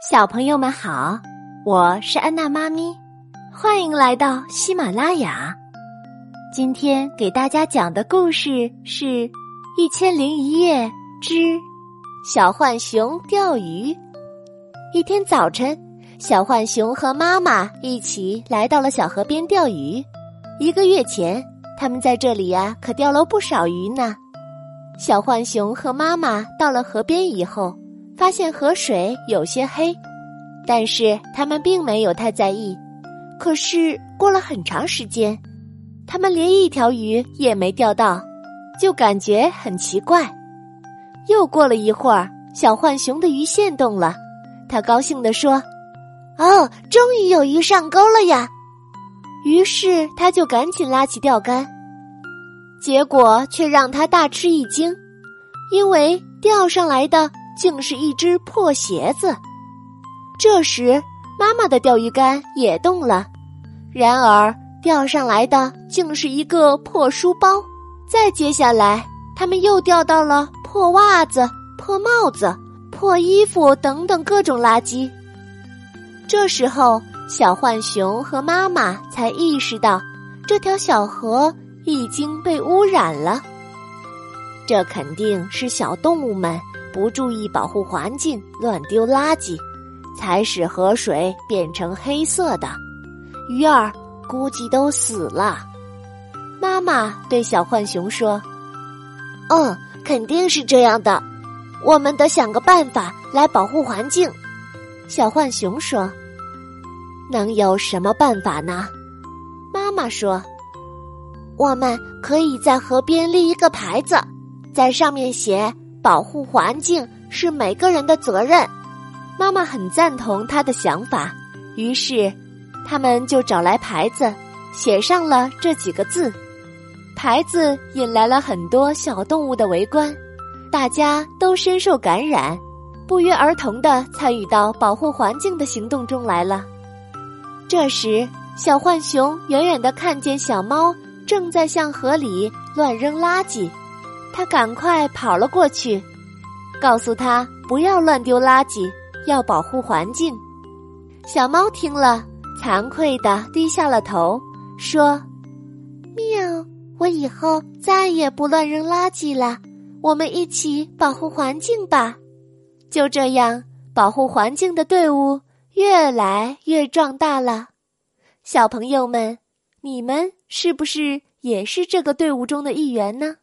小朋友们好，我是安娜妈咪，欢迎来到喜马拉雅。今天给大家讲的故事是《一千零一夜之小浣熊钓鱼》。一天早晨，小浣熊和妈妈一起来到了小河边钓鱼。一个月前，他们在这里呀可钓了不少鱼呢。小浣熊和妈妈到了河边以后。发现河水有些黑，但是他们并没有太在意。可是过了很长时间，他们连一条鱼也没钓到，就感觉很奇怪。又过了一会儿，小浣熊的鱼线动了，他高兴地说：“哦，终于有鱼上钩了呀！”于是他就赶紧拉起钓竿，结果却让他大吃一惊，因为钓上来的。竟是一只破鞋子。这时，妈妈的钓鱼竿也动了，然而钓上来的竟是一个破书包。再接下来，他们又钓到了破袜子、破帽子、破衣服等等各种垃圾。这时候，小浣熊和妈妈才意识到，这条小河已经被污染了。这肯定是小动物们。不注意保护环境，乱丢垃圾，才使河水变成黑色的。鱼儿估计都死了。妈妈对小浣熊说：“嗯，肯定是这样的。我们得想个办法来保护环境。”小浣熊说：“能有什么办法呢？”妈妈说：“我们可以在河边立一个牌子，在上面写。”保护环境是每个人的责任，妈妈很赞同他的想法。于是，他们就找来牌子，写上了这几个字。牌子引来了很多小动物的围观，大家都深受感染，不约而同的参与到保护环境的行动中来了。这时，小浣熊远远的看见小猫正在向河里乱扔垃圾。他赶快跑了过去，告诉他不要乱丢垃圾，要保护环境。小猫听了，惭愧的低下了头，说：“喵，我以后再也不乱扔垃圾了。我们一起保护环境吧。”就这样，保护环境的队伍越来越壮大了。小朋友们，你们是不是也是这个队伍中的一员呢？